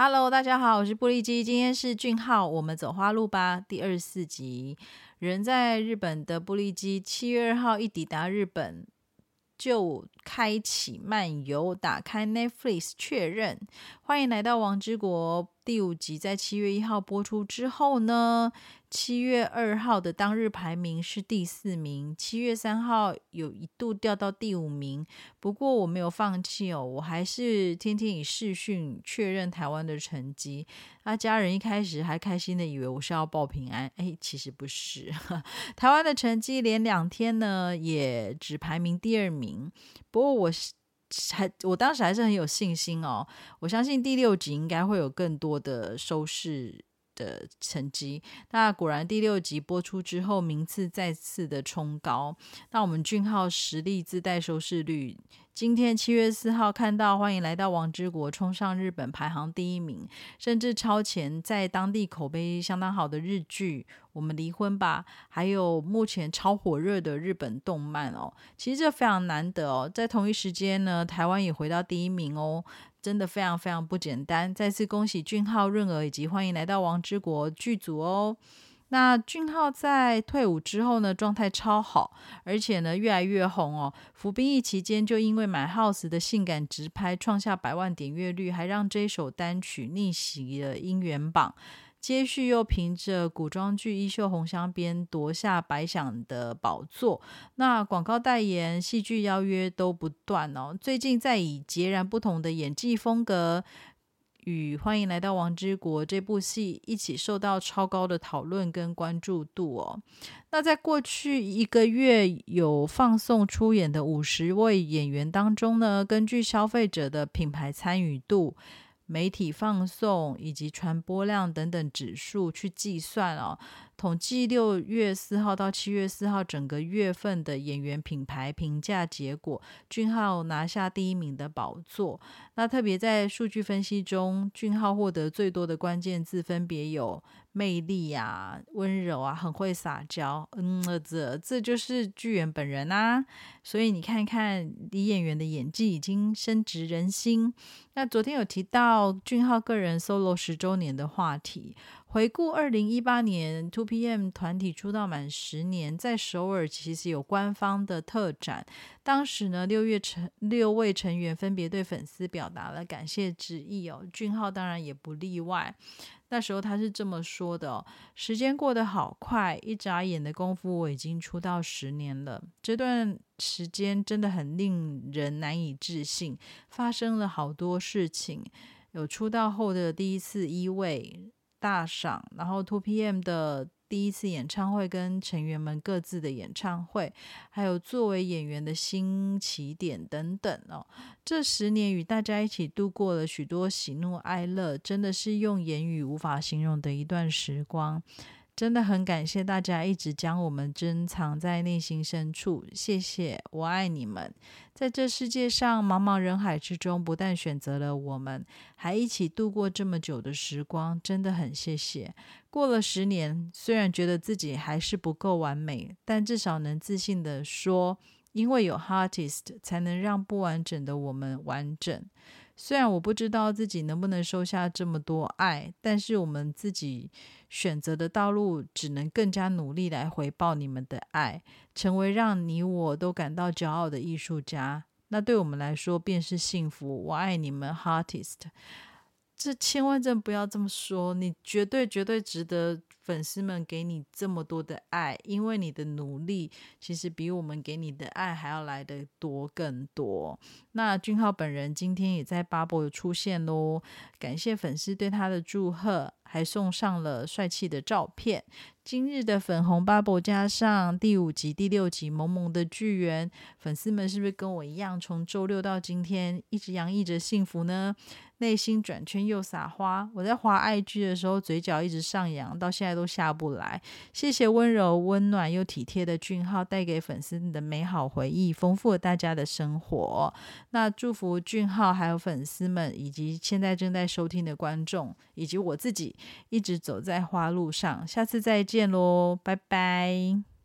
Hello，大家好，我是布利基，今天是俊浩，我们走花路吧第二十四集。人在日本的布利基，七月二号一抵达日本，就开启漫游，打开 Netflix 确认，欢迎来到王之国。第五集在七月一号播出之后呢，七月二号的当日排名是第四名，七月三号有一度掉到第五名。不过我没有放弃哦，我还是天天以视讯确认台湾的成绩。那家人一开始还开心的以为我是要报平安，哎，其实不是。台湾的成绩连两天呢，也只排名第二名。不过我。还，我当时还是很有信心哦。我相信第六集应该会有更多的收视的成绩。那果然第六集播出之后，名次再次的冲高。那我们俊浩实力自带收视率。今天七月四号看到，欢迎来到王之国，冲上日本排行第一名，甚至超前在当地口碑相当好的日剧《我们离婚吧》，还有目前超火热的日本动漫哦。其实这非常难得哦，在同一时间呢，台湾也回到第一名哦，真的非常非常不简单。再次恭喜俊浩、润儿以及欢迎来到王之国剧组哦。那俊浩在退伍之后呢，状态超好，而且呢越来越红哦。服兵役期间就因为买 house 的性感直拍创下百万点阅率，还让这首单曲逆袭了音源榜。接续又凭着古装剧《衣袖红镶边》夺下百想的宝座。那广告代言、戏剧邀约都不断哦。最近在以截然不同的演技风格。与欢迎来到王之国这部戏一起受到超高的讨论跟关注度哦。那在过去一个月有放送出演的五十位演员当中呢，根据消费者的品牌参与度。媒体放送以及传播量等等指数去计算哦，统计六月四号到七月四号整个月份的演员品牌评价结果，俊浩拿下第一名的宝座。那特别在数据分析中，俊浩获得最多的关键字分别有魅力啊、温柔啊、很会撒娇。嗯，这这就是剧演本人啊。所以你看看李演员的演技已经深植人心。那昨天有提到俊浩个人 solo 十周年的话题，回顾二零一八年 Two PM 团体出道满十年，在首尔其实有官方的特展，当时呢六月成六位成员分别对粉丝表达了感谢之意哦，俊浩当然也不例外。那时候他是这么说的：“时间过得好快，一眨眼的功夫，我已经出道十年了。这段时间真的很令人难以置信，发生了好多事情，有出道后的第一次一位大赏，然后 TOPM 的。”第一次演唱会跟成员们各自的演唱会，还有作为演员的新起点等等哦。这十年与大家一起度过了许多喜怒哀乐，真的是用言语无法形容的一段时光。真的很感谢大家一直将我们珍藏在内心深处，谢谢，我爱你们。在这世界上茫茫人海之中，不但选择了我们，还一起度过这么久的时光，真的很谢谢。过了十年，虽然觉得自己还是不够完美，但至少能自信的说，因为有 hartist 才能让不完整的我们完整。虽然我不知道自己能不能收下这么多爱，但是我们自己选择的道路，只能更加努力来回报你们的爱，成为让你我都感到骄傲的艺术家。那对我们来说便是幸福。我爱你们，Artist。这千万真不要这么说，你绝对绝对值得。粉丝们给你这么多的爱，因为你的努力其实比我们给你的爱还要来得多更多。那俊浩本人今天也在 Bubble 出现喽，感谢粉丝对他的祝贺，还送上了帅气的照片。今日的粉红 Bubble 加上第五集、第六集萌萌的剧缘，粉丝们是不是跟我一样，从周六到今天一直洋溢着幸福呢？内心转圈又撒花，我在滑爱剧的时候，嘴角一直上扬，到现在都下不来。谢谢温柔、温暖又体贴的俊浩，带给粉丝的美好回忆，丰富了大家的生活。那祝福俊浩，还有粉丝们，以及现在正在收听的观众，以及我自己，一直走在花路上。下次再见喽，拜拜。